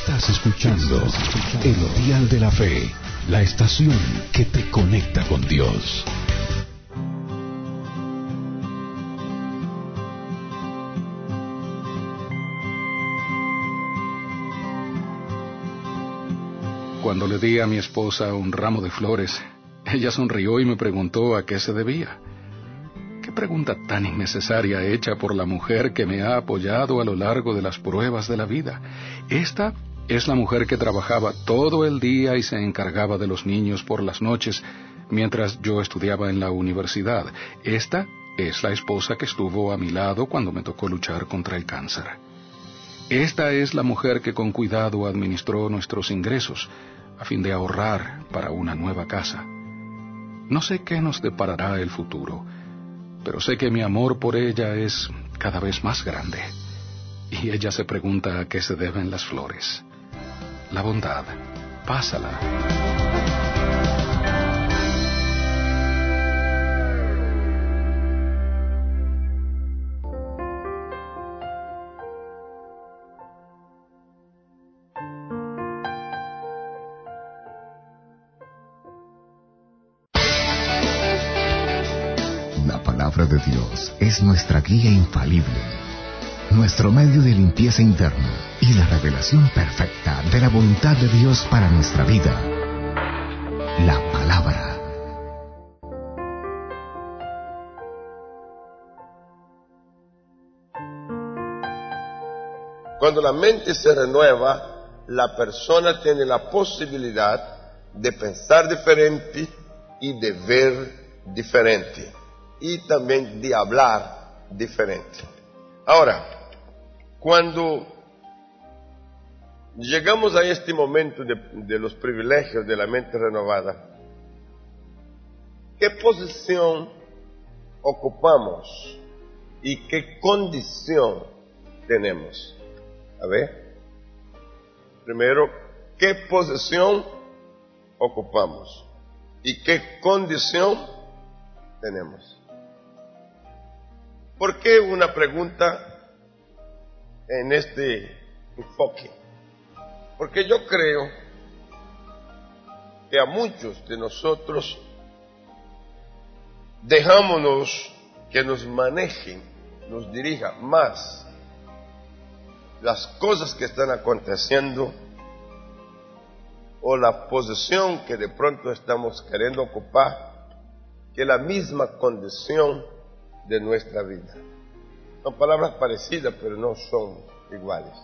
Estás escuchando El Dial de la Fe, la estación que te conecta con Dios. Cuando le di a mi esposa un ramo de flores, ella sonrió y me preguntó a qué se debía. Pregunta tan innecesaria hecha por la mujer que me ha apoyado a lo largo de las pruebas de la vida. Esta es la mujer que trabajaba todo el día y se encargaba de los niños por las noches mientras yo estudiaba en la universidad. Esta es la esposa que estuvo a mi lado cuando me tocó luchar contra el cáncer. Esta es la mujer que con cuidado administró nuestros ingresos a fin de ahorrar para una nueva casa. No sé qué nos deparará el futuro, pero sé que mi amor por ella es cada vez más grande. Y ella se pregunta a qué se deben las flores. La bondad, pásala. De Dios es nuestra guía infalible, nuestro medio de limpieza interna y la revelación perfecta de la voluntad de Dios para nuestra vida. La palabra. Cuando la mente se renueva, la persona tiene la posibilidad de pensar diferente y de ver diferente y también de hablar diferente. Ahora, cuando llegamos a este momento de, los privilegios de la mente renovada, ¿qué posición ocupamos y qué condición tenemos? A ver, primero, ¿qué posición ocupamos y qué condición tenemos? ¿Por qué una pregunta en este enfoque? Porque yo creo que a muchos de nosotros dejámonos que nos manejen, nos dirija más las cosas que están aconteciendo o la posición que de pronto estamos queriendo ocupar que la misma condición de nuestra vida. Son palabras parecidas, pero no son iguales.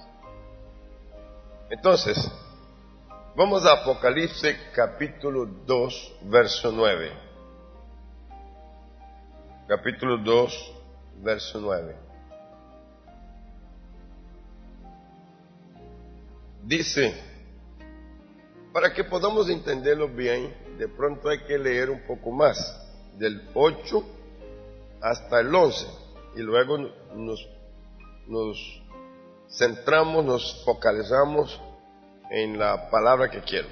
Entonces, vamos a Apocalipsis capítulo 2, verso 9. Capítulo 2, verso 9. Dice, para que podamos entenderlo bien, de pronto hay que leer un poco más, del 8 hasta el 11 y luego nos, centramos, nos focalizamos en la palabra que quiero.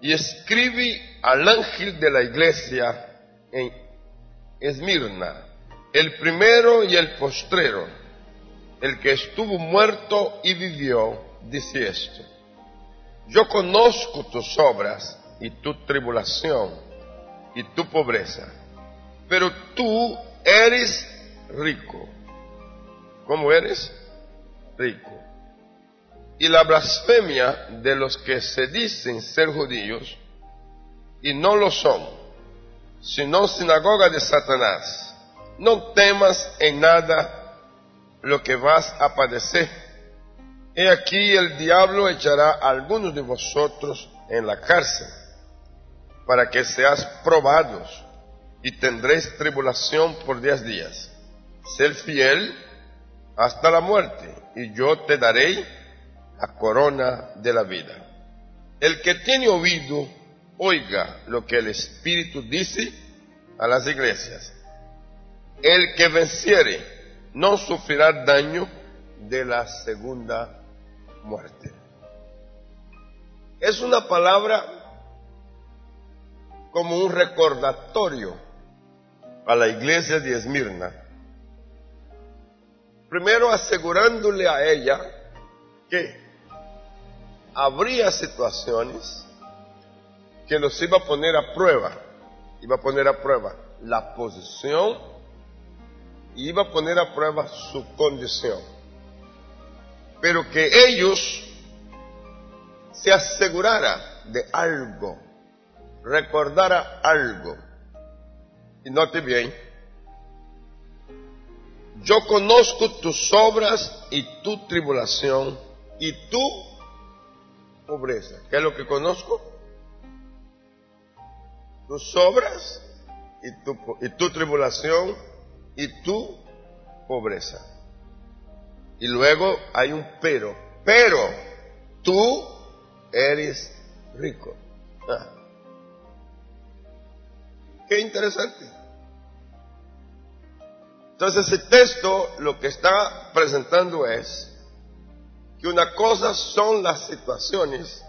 Y escribe al ángel de la iglesia en Esmirna, el primero y el postrero, el que estuvo muerto y vivió, dice esto. Yo conozco tus obras y tu tribulación y tu pobreza pero tú eres rico. ¿Cómo eres? Rico. Y la blasfemia de los que se dicen ser judíos y no lo son, sino sinagoga de Satanás. No temas en nada lo que vas a padecer. He aquí el diablo echará a algunos de vosotros en la cárcel para que seas probados y tendréis tribulación por diez días. Ser fiel hasta la muerte, y yo te daré la corona de la vida. El que tiene oído, oiga lo que el Espíritu dice a las iglesias. El que venciere no sufrirá daño de la segunda muerte. Es una palabra como un recordatorio a la iglesia de Esmirna, primero asegurándole a ella que habría situaciones que los iba a poner a prueba, iba a poner a prueba la posición y iba a poner a prueba su condición. Pero que ellos se asegurara de algo, recordara algo. Y note bien, yo conozco tus obras y tu tribulación y tu pobreza. ¿Qué es lo que conozco? Tus obras y tu, y tu tribulación y tu pobreza. Y luego hay un pero. Pero tú eres rico. Ah. Qué interesante. Entonces ese texto lo que está presentando es que una cosa son las situaciones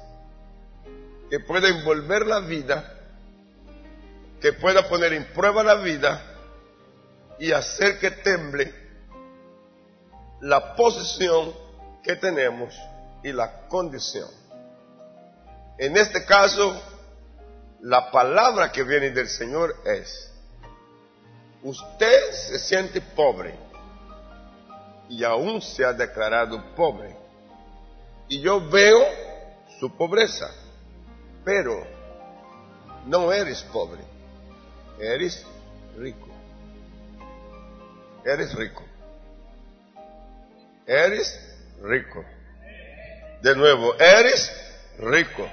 que pueden volver la vida, que pueda poner en prueba la vida y hacer que temble la posición que tenemos y la condición. En este caso, la palabra que viene del Señor es, Usted se siente pobre y aún se ha declarado pobre. Y yo veo su pobreza, pero no eres pobre, eres rico. Eres rico. Eres rico. De nuevo, eres rico.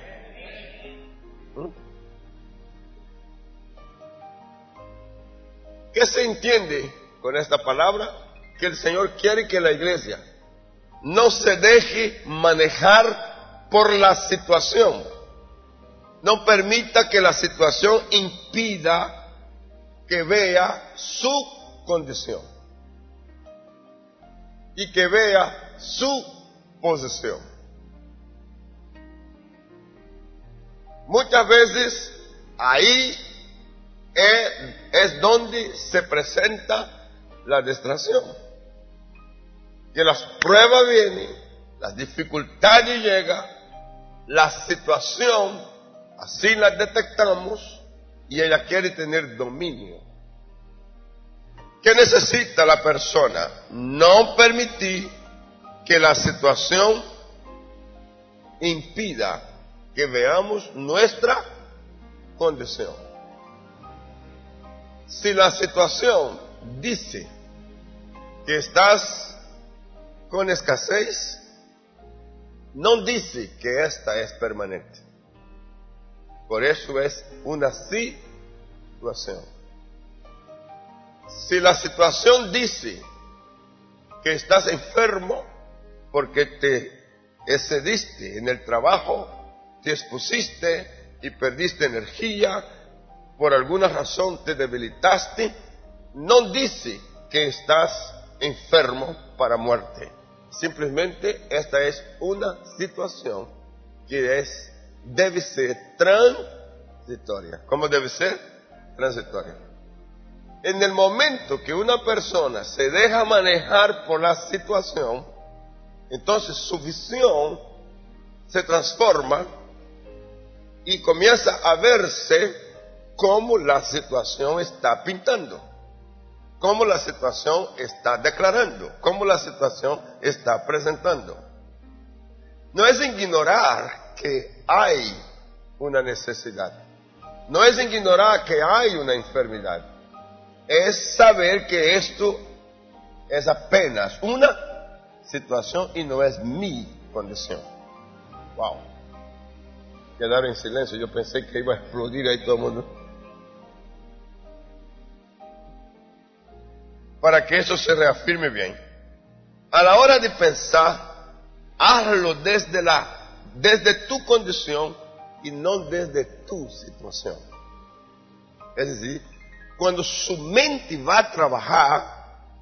¿Qué se entiende con esta palabra? Que el Señor quiere que la iglesia no se deje manejar por la situación. No permita que la situación impida que vea su condición y que vea su posición. Muchas veces ahí es, donde se presenta la distracción. Que las pruebas vienen, las dificultades llegan, la situación, así la detectamos y ella quiere tener dominio. ¿Qué necesita la persona? No permitir que la situación impida que veamos nuestra condición. Si la situación dice que estás con escasez, no dice que esta es permanente. Por eso es una situación. Si la situación dice que estás enfermo porque te excediste en el trabajo, te expusiste y perdiste energía, por alguna razón te debilitaste, no dice que estás enfermo para muerte. Simplemente esta es una situación que es, debe ser transitoria. ¿Cómo debe ser? Transitoria. En el momento que una persona se deja manejar por la situación, entonces su visión se transforma y comienza a verse cómo la situación está pintando, cómo la situación está declarando, cómo la situación está presentando. No es ignorar que hay una necesidad, no es ignorar que hay una enfermedad, es saber que esto es apenas una situación y no es mi condición. Wow. Quedaron en silencio, yo pensé que iba a explodir ahí todo el mundo. Para que eso se reafirme bien. A la hora de pensar, hazlo desde la, desde tu condición y no desde tu situación. Es decir, cuando su mente va a trabajar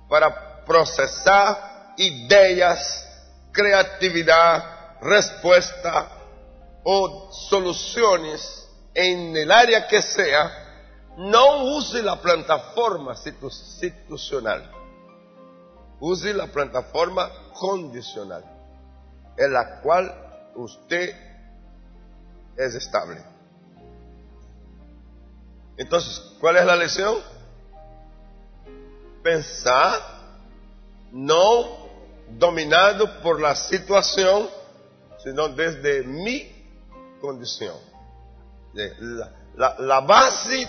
para procesar ideas, creatividad, respuesta o soluciones en el área que sea, no use la plataforma institucional. Use la plataforma condicional, en la cual usted es estable. Entonces, ¿cuál es la lección? Pensar no dominado por la situación, sino desde mi condición. La, la, base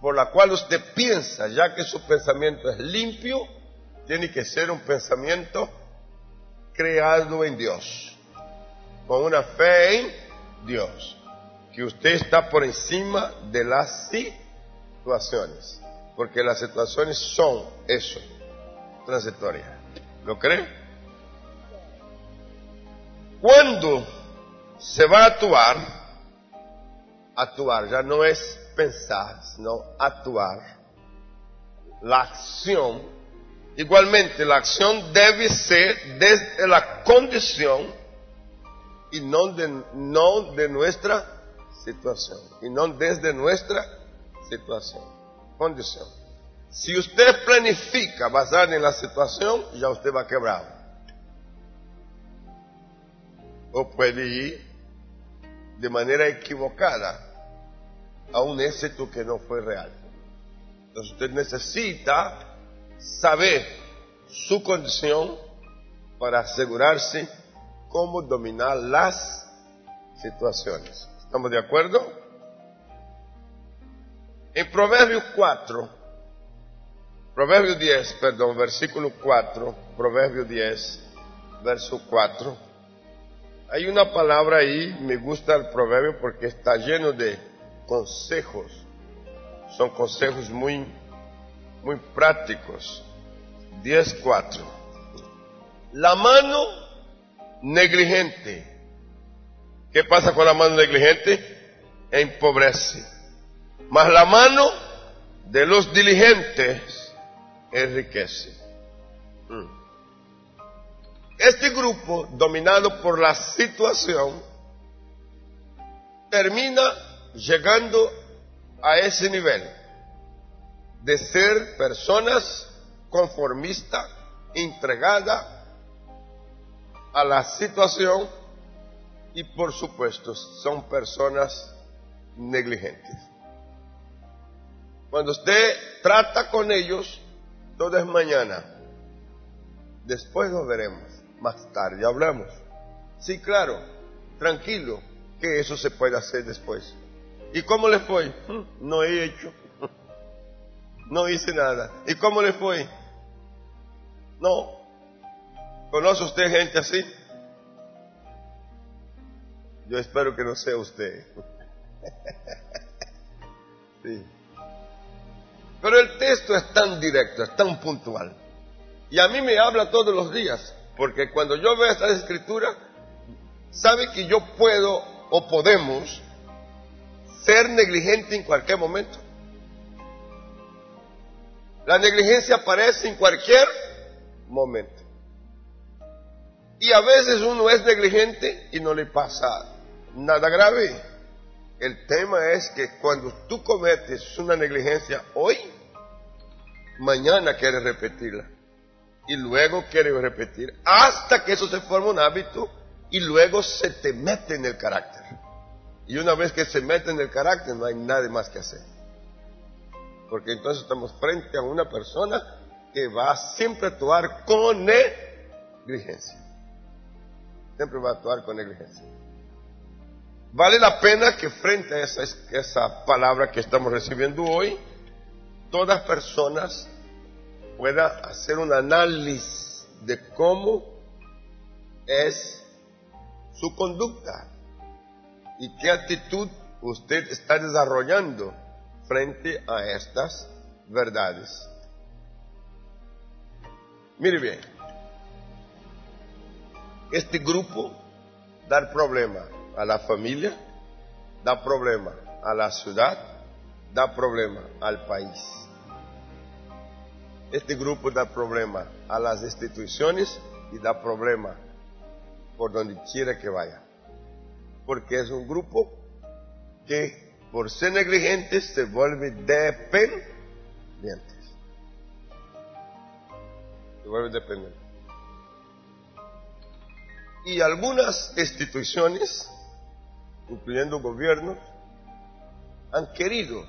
por la cual usted piensa, ya que su pensamiento es limpio, tiene que ser un pensamiento creado en Dios, con una fe en Dios, que usted está por encima de las situaciones, porque las situaciones son eso, transitorias. ¿Lo cree? Cuando se va a actuar, actuar ya no es pensar, sino actuar. La acción, igualmente la acción debe ser desde la condición y no de, nuestra situación, y no desde nuestra situación, condición. Si usted planifica basado en la situación, ya usted va quebrado. O puede ir de manera equivocada a un éxito que no fue real. Entonces usted necesita saber su condición para asegurarse cómo dominar las situaciones. ¿Estamos de acuerdo? En Proverbios 4, Proverbio 10, perdón, versículo 4, Proverbio 10, verso 4. Hay una palabra ahí, me gusta el proverbio porque está lleno de consejos. Son consejos muy, muy prácticos. 10.4. La mano negligente. ¿Qué pasa con la mano negligente? Empobrece. Mas la mano de los diligentes enriquece. Mm. Este grupo, dominado por la situación, termina llegando a ese nivel de ser personas conformistas, entregadas a la situación y por supuesto son personas negligentes. Cuando usted trata con ellos, todo es mañana. Después lo veremos más tarde hablamos. Sí, claro, tranquilo, que eso se puede hacer después. ¿Y cómo le fue? Hmm, no he hecho. No hice nada. ¿Y cómo le fue? No. ¿Conoce usted gente así? Yo espero que no sea usted. Sí. Pero el texto es tan directo, es tan puntual. Y a mí me habla todos los días. Porque cuando yo veo esta escritura, sabe que yo puedo o podemos ser negligente en cualquier momento. La negligencia aparece en cualquier momento. Y a veces uno es negligente y no le pasa nada grave. El tema es que cuando tú cometes una negligencia hoy, mañana quieres repetirla y luego quiere repetir hasta que eso se forma un hábito y luego se te mete en el carácter. Y una vez que se mete en el carácter no hay nada más que hacer. Porque entonces estamos frente a una persona que va a siempre actuar con negligencia. Siempre va a actuar con negligencia. Vale la pena que frente a esa, esa palabra que estamos recibiendo hoy, todas personas pueda hacer un análisis de cómo es su conducta y qué actitud usted está desarrollando frente a estas verdades. Mire bien, este grupo da problema a la familia, da problema a la ciudad, da problema al país. Este grupo da problema a las instituciones y da problema por donde quiera que vaya. Porque es un grupo que por ser negligentes se vuelve dependientes. Se vuelve dependiente. Y algunas instituciones, incluyendo gobiernos, han querido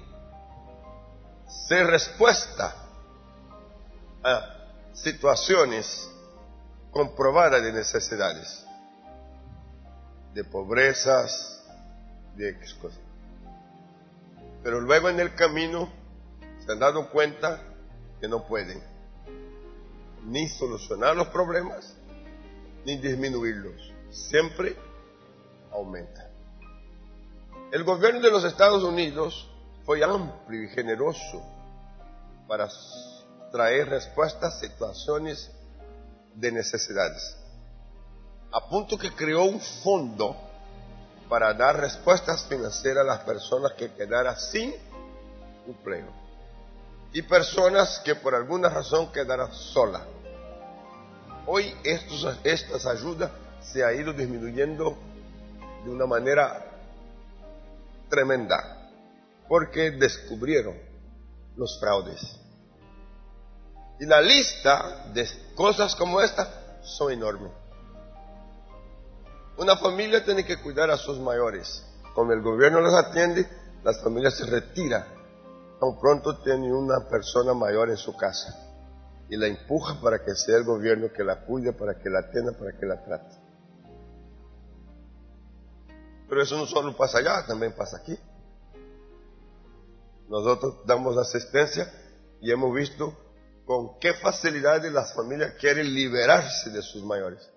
ser respuesta a situaciones comprobadas de necesidades, de pobrezas, de X cosas. Pero luego en el camino se han dado cuenta que no pueden ni solucionar los problemas, ni disminuirlos. Siempre aumenta. El gobierno de los Estados Unidos fue amplio y generoso para traer respuestas a situaciones de necesidades. A punto que creó un fondo para dar respuestas financieras a las personas que quedaran sin empleo y personas que por alguna razón quedaran solas. Hoy estos, estas ayudas se ha ido disminuyendo de una manera tremenda porque descubrieron los fraudes. Y la lista de cosas como esta son enormes. Una familia tiene que cuidar a sus mayores. Cuando el gobierno los atiende, las familias se retiran. Tan pronto tiene una persona mayor en su casa. Y la empuja para que sea el gobierno que la cuide, para que la atienda, para que la trate. Pero eso no solo pasa allá, también pasa aquí. Nosotros damos asistencia y hemos visto con qué facilidad las familias quieren liberarse de sus mayores.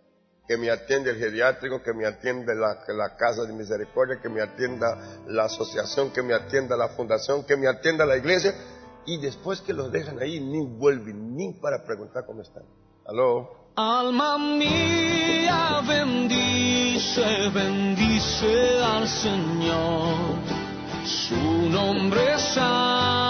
Que me atiende el geriátrico, que me atiende la, Casa de Misericordia, que me atienda la asociación, que me atienda la fundación, que me atienda la iglesia. Y después que los dejan ahí, ni vuelven, ni para preguntar cómo están. ¿Aló? Alma mía, bendice, bendice al Señor. Su nombre santo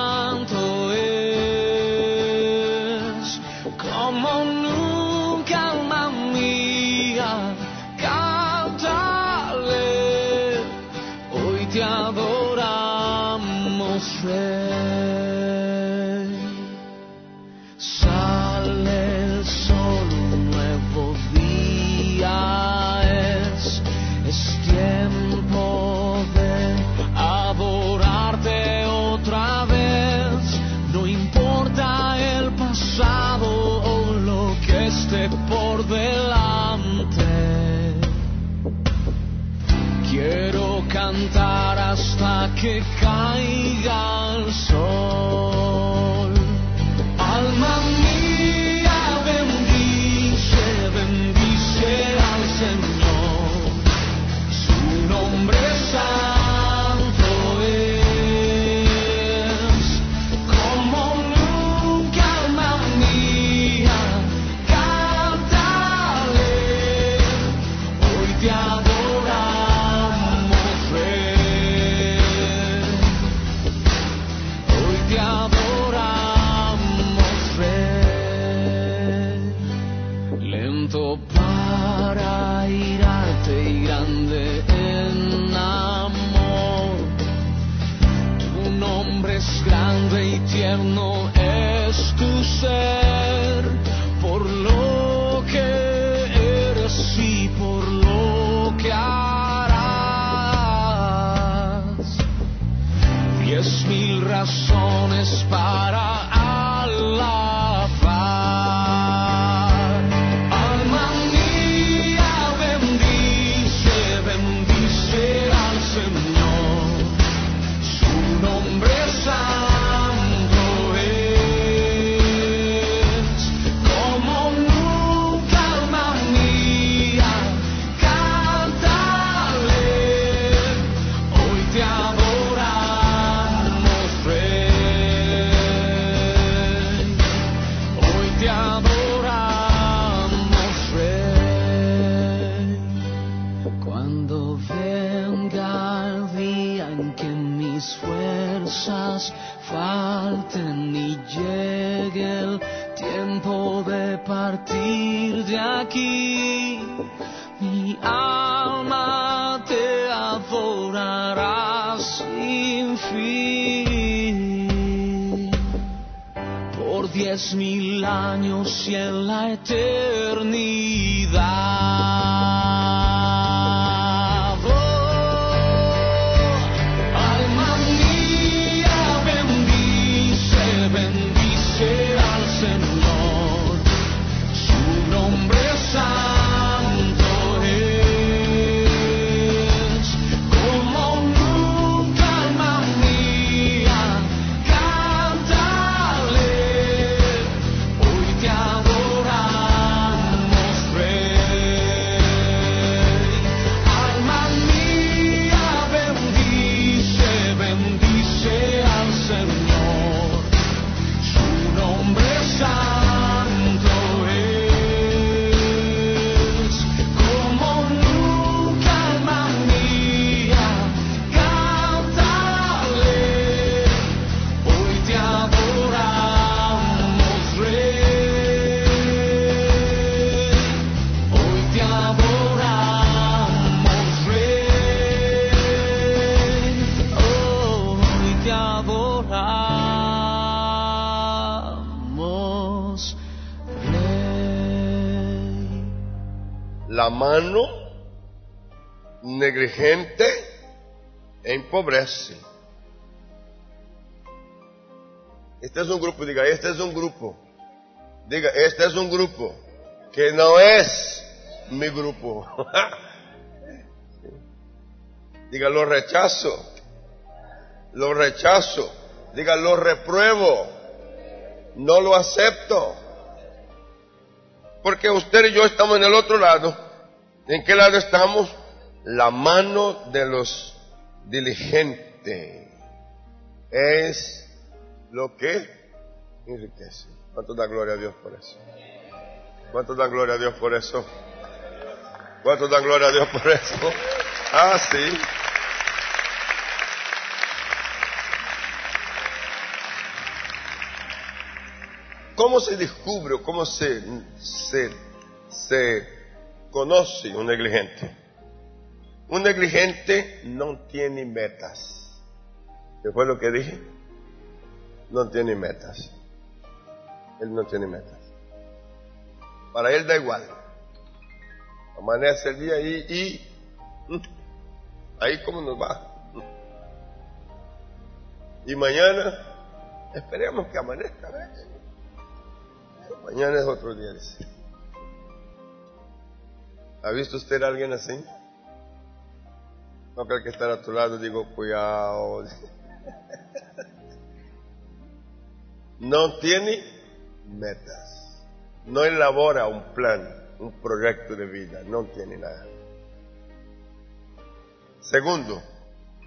que caiga el sol para irarte y grande en amor. Tu nombre es grande y tierno diez mil años y en la eternidad. La mano negligente empobrece. Este es un grupo, diga, este es un grupo. Diga, este es un grupo que no es mi grupo. Diga, lo rechazo. Lo rechazo. Diga, lo repruebo. No lo acepto. Porque usted y yo estamos en el otro lado. ¿En qué lado estamos? La mano de los diligentes es lo que enriquece. ¿Cuánto da gloria a Dios por eso? ¿Cuánto da gloria a Dios por eso? ¿Cuánto da gloria a Dios por eso? Ah, sí. ¿Cómo se descubre cómo se, se, se conoce un negligente? Un negligente no tiene metas. ¿Qué fue lo que dije? No tiene metas. Él no tiene metas. Para él da igual. Amanece el día y, y mm, ahí como nos va. Y mañana esperemos que amanezca. ¿ves? Mañana es otro día. ¿Ha visto usted a alguien así? No creo que estar a tu lado, digo, cuidado. No tiene metas. No elabora un plan, un proyecto de vida. No tiene nada. Segundo,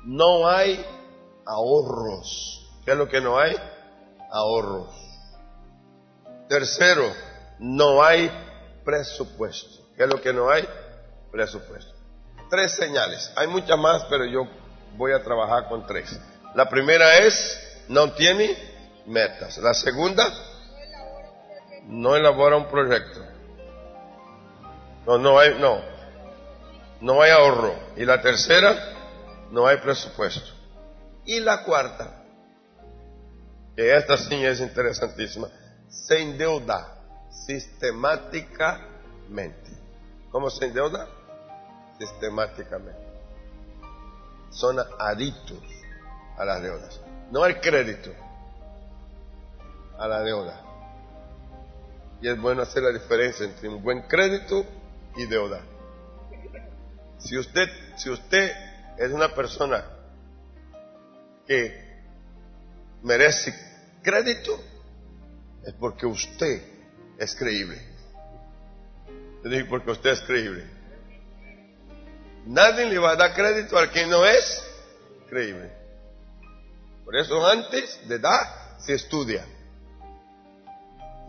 no hay ahorros. ¿Qué es lo que no hay? Ahorros. Tercero, no hay presupuesto. ¿Qué es lo que no hay? Presupuesto. Tres señales. Hay muchas más, pero yo voy a trabajar con tres. La primera es, no tiene metas. La segunda, no elabora un proyecto. No, no hay, no. No hay ahorro. Y la tercera, no hay presupuesto. Y la cuarta, que esta sí es interesantísima, se endeuda sistemáticamente. ¿Cómo se endeuda? Sistemáticamente. Son adictos a las deudas. No al crédito, a la deuda. Y es bueno hacer la diferencia entre un buen crédito y deuda. Si usted, si usted es una persona que merece crédito, es porque usted es creíble. Porque usted es creíble. Nadie le va a dar crédito al que no es creíble. Por eso antes de dar, se estudia.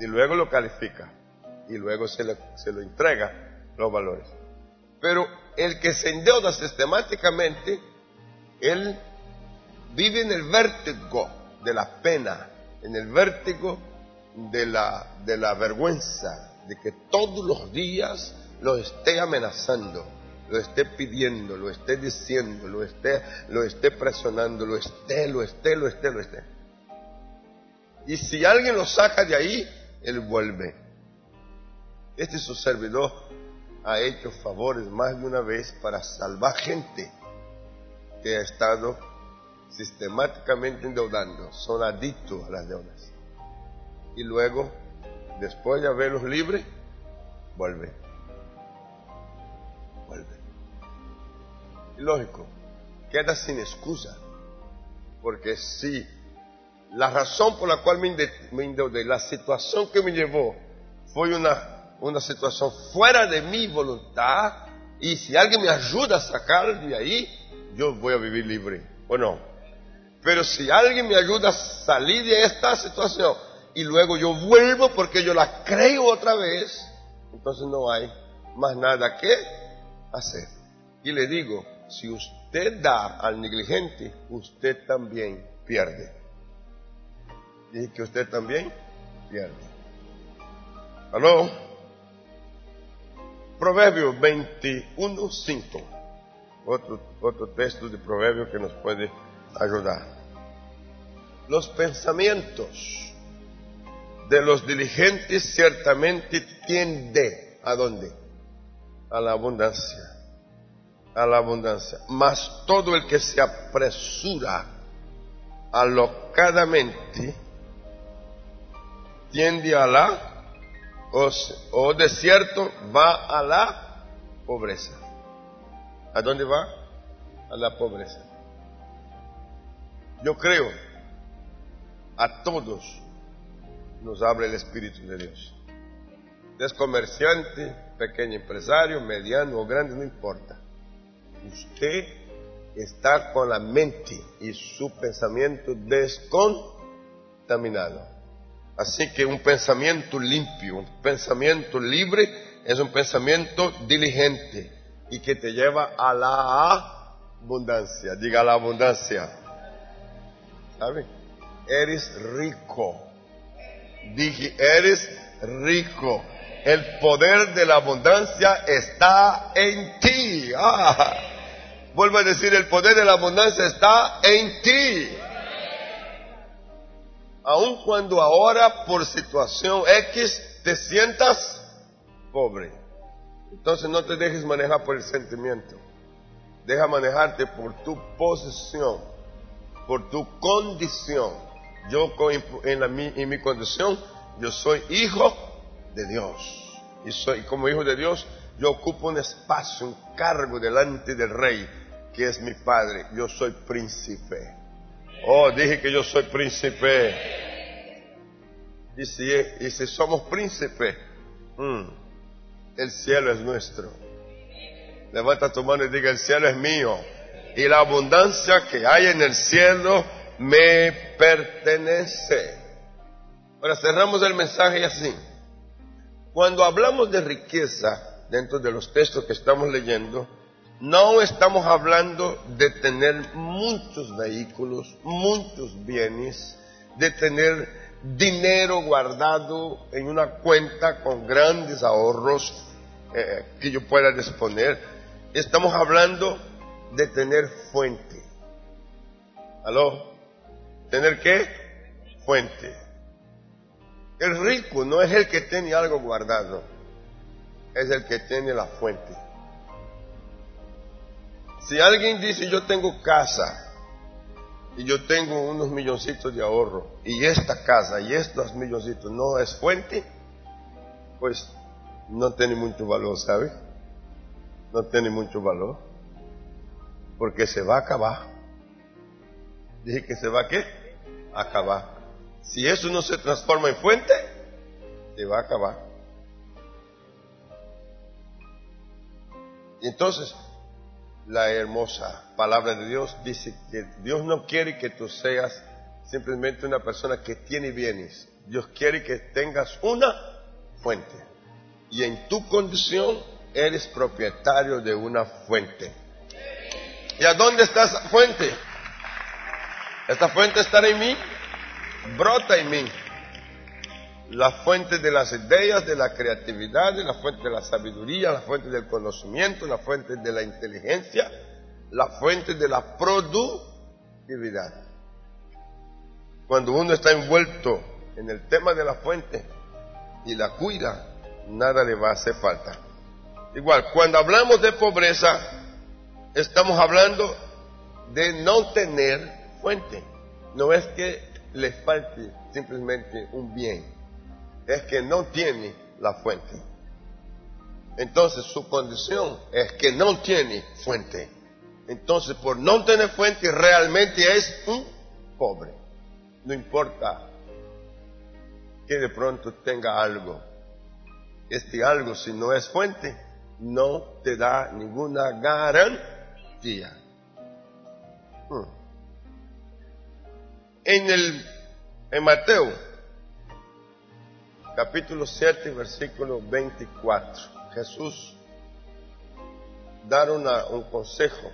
Y luego lo califica. Y luego se, se lo entrega los valores. Pero el que se endeuda sistemáticamente, él vive en el vértigo de la pena, en el vértigo de la, de la vergüenza, de que todos los días lo esté amenazando, lo esté pidiendo, lo esté diciendo, lo esté, lo esté presionando, lo esté, lo esté, lo esté, lo esté. Y si alguien lo saca de ahí, él vuelve. Este su servidor ha hecho favores más de una vez para salvar gente que ha estado sistemáticamente endeudando. Son adictos a las deudas y luego, después de haberlos libres, vuelve. Vuelve. Lógico, queda sin excusa. Porque si la razón por la cual me endeudé, la situación que me llevó, fue una, una situación fuera de mi voluntad, y si alguien me ayuda a sacar de ahí, yo voy a vivir libre. ¿O no? Pero si alguien me ayuda a salir de esta situación, y luego yo vuelvo porque yo la creo otra vez, entonces no hay más nada que hacer. Y le digo, si usted da al negligente, usted también pierde. Y que usted también pierde. ¿Aló? Proverbio 21, 5. Otro, otro texto de Proverbio que nos puede ayudar. Los pensamientos de los diligentes ciertamente tiende a dónde? a la abundancia. A la abundancia. Mas todo el que se apresura alocadamente tiende a la, o, o de cierto va a la pobreza. ¿A dónde va? A la pobreza. Yo creo, a todos nos habla el Espíritu de Dios. Es comerciante, pequeño empresario, mediano o grande, no importa. Usted está con la mente y su pensamiento descontaminado. Así que un pensamiento limpio, un pensamiento libre es un pensamiento diligente y que te lleva a la abundancia. Diga la abundancia. ¿Sabe? Eres rico. Dije, eres rico. El poder de la abundancia está en ti. Ah, vuelvo a decir, el poder de la abundancia está en ti. Aun cuando ahora por situación X te sientas pobre. Entonces no te dejes manejar por el sentimiento. Deja manejarte por tu posición, por tu condición. Yo en, mi condición, yo soy hijo de Dios. Y soy como hijo de Dios, yo ocupo un espacio, un cargo delante del rey, que es mi padre. Yo soy príncipe. Oh, dije que yo soy príncipe. Y si, y si somos príncipe, mm, el cielo es nuestro. Levanta tu mano y diga, el cielo es mío. Y la abundancia que hay en el cielo me pertenece. Ahora cerramos el mensaje así. Cuando hablamos de riqueza dentro de los textos que estamos leyendo, no estamos hablando de tener muchos vehículos, muchos bienes, de tener dinero guardado en una cuenta con grandes ahorros eh, que yo pueda disponer. Estamos hablando de tener fuente. ¿Aló? ¿Tener qué? Fuente. El rico no es el que tiene algo guardado, es el que tiene la fuente. Si alguien dice yo tengo casa y yo tengo unos milloncitos de ahorro y esta casa y estos milloncitos no es fuente, pues no tiene mucho valor, ¿sabe? No tiene mucho valor porque se va a acabar. Dije que se va a qué? Acabar. Si eso no se transforma en fuente, se va a acabar. Y entonces, la hermosa palabra de Dios dice que Dios no quiere que tú seas simplemente una persona que tiene bienes. Dios quiere que tengas una fuente. Y en tu condición eres propietario de una fuente. ¿Y a dónde está esa fuente? ¿Esta fuente está en mí? brota en mí la fuente de las ideas, de la creatividad, la fuente de la sabiduría, la fuente del conocimiento, la fuente de la inteligencia, la fuente de la productividad. Cuando uno está envuelto en el tema de la fuente y la cuida, nada le va a hacer falta. Igual, cuando hablamos de pobreza, estamos hablando de no tener fuente. No es que le falte simplemente un bien, es que no tiene la fuente. Entonces su condición es que no tiene fuente. Entonces por no tener fuente realmente es un pobre. No importa que de pronto tenga algo. Este algo si no es fuente no te da ninguna garantía. Hmm en el en Mateo capítulo 7 versículo 24 Jesús da un consejo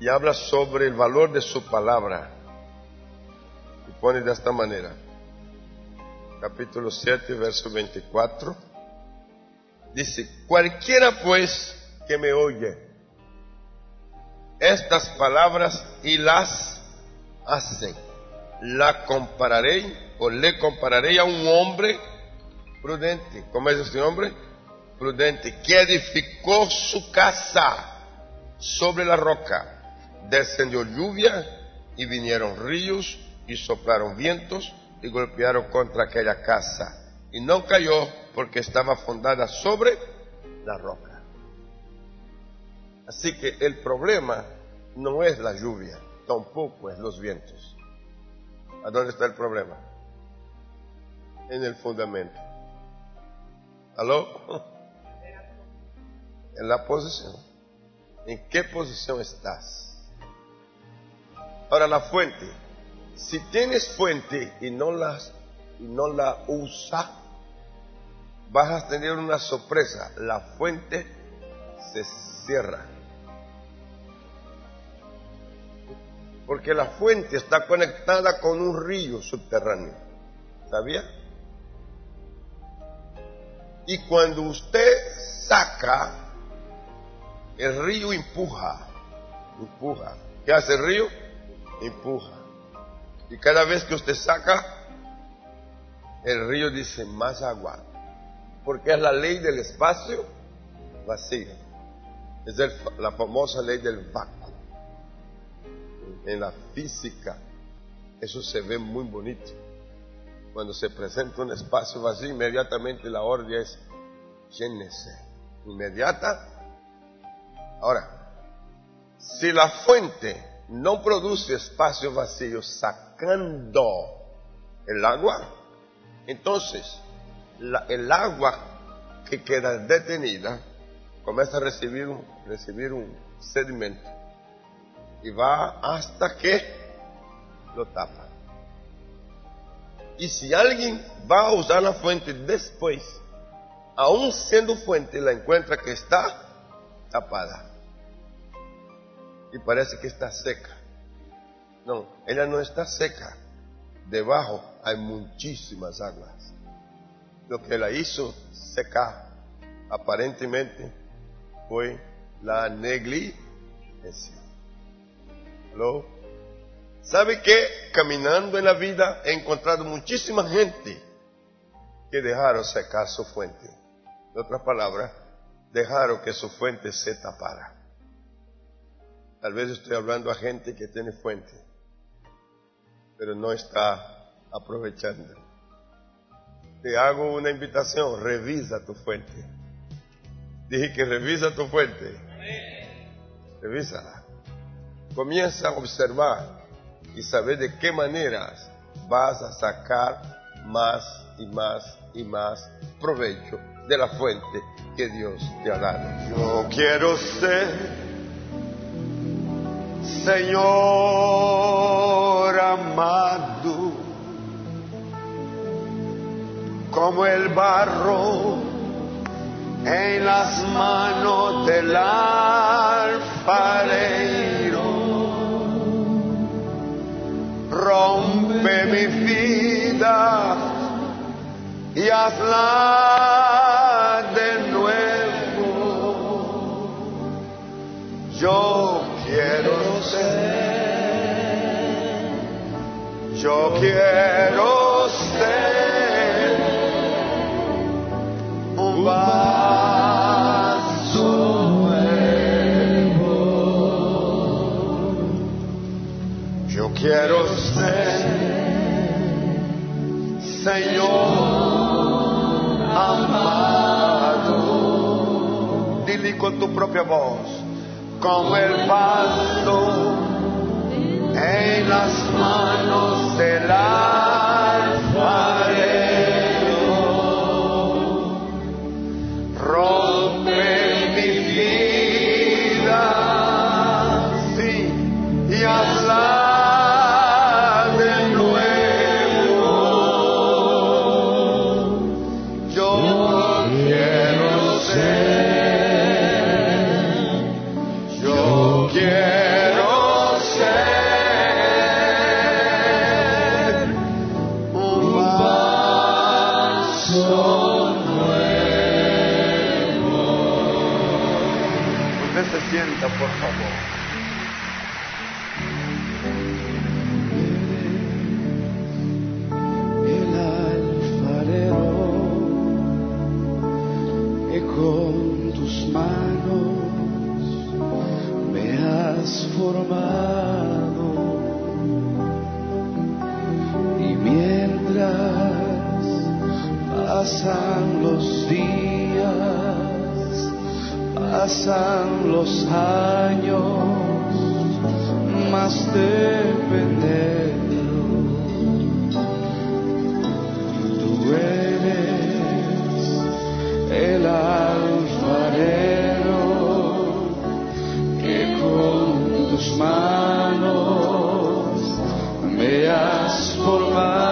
y habla sobre el valor de su palabra. Y pone de esta manera capítulo 7 verso 24 dice cualquiera pues que me oye estas palabras y las hacen. La compararé o le compararé a un hombre prudente. ¿Cómo es este hombre? prudente que edificó su casa sobre la roca. Descendió lluvia y vinieron ríos y soplaron vientos y golpearon contra aquella casa. Y no cayó porque estaba fundada sobre la roca. Así que el problema no es la lluvia, tampoco es los vientos. ¿A dónde está el problema? En el fundamento. ¿Aló? En la posición. ¿En qué posición estás? Ahora la fuente. Si tienes fuente y no, las, y no la usa, vas a tener una sorpresa. La fuente se cierra. Porque la fuente está conectada con un río subterráneo. ¿Sabía? Y cuando usted saca, el río empuja. Empuja. ¿Qué hace el río? Empuja. Y cada vez que usted saca, el río dice más agua. Porque es la ley del espacio vacío. Es la famosa ley del vacuo. En la física, eso se ve muy bonito. Cuando se presenta un espacio vacío, inmediatamente la orden es llénese. Inmediata. Ahora, si la fuente no produce espacio vacío sacando el agua, entonces el agua que queda detenida comienza a recibir recibir un sedimento y va hasta que lo tapa. Y si alguien va a usar la fuente después, aún siendo fuente, la encuentra que está tapada y parece que está seca. No, ella no está seca. Debajo hay muchísimas aguas. Lo que la hizo secar aparentemente fue la negligencia. ¿Sabe que caminando en la vida he encontrado muchísima gente que dejaron secar su fuente? En otras palabras, dejaron que su fuente se tapara. Tal vez estoy hablando a gente que tiene fuente, pero no está aprovechando. Te hago una invitación, revisa tu fuente. Dije que revisa tu fuente. Revísala. Comienza a observar y saber de qué maneras vas a sacar más y más y más provecho de la fuente que Dios te ha dado. Yo quiero ser Señor amado, como el barro en las manos del alfarero, rompe mi vida y hazla de nuevo. Yo quiero ser, yo quiero con tu propia voz como el pasto en las manos del alfarero. پر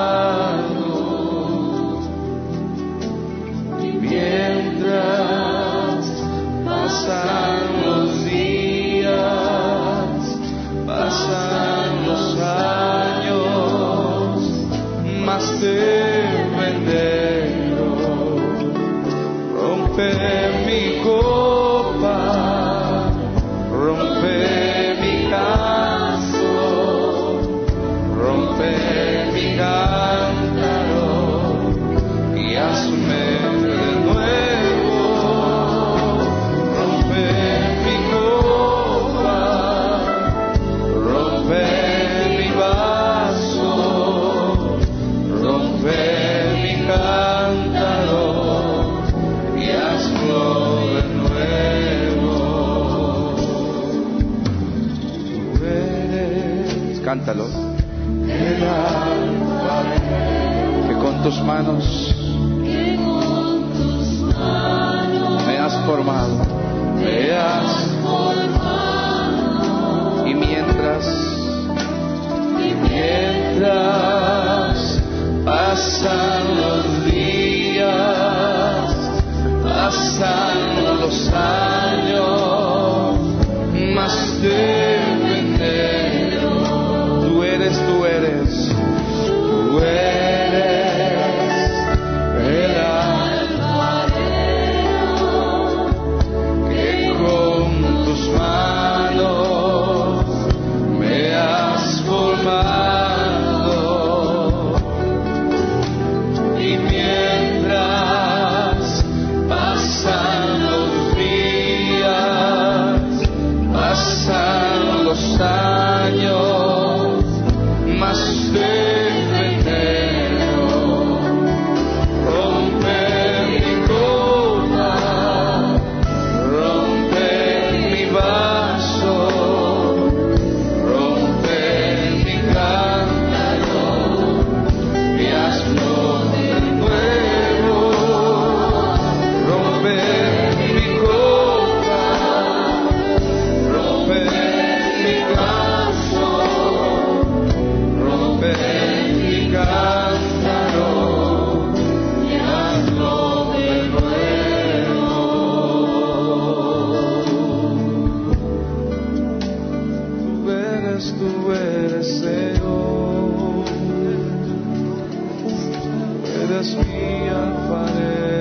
eres mi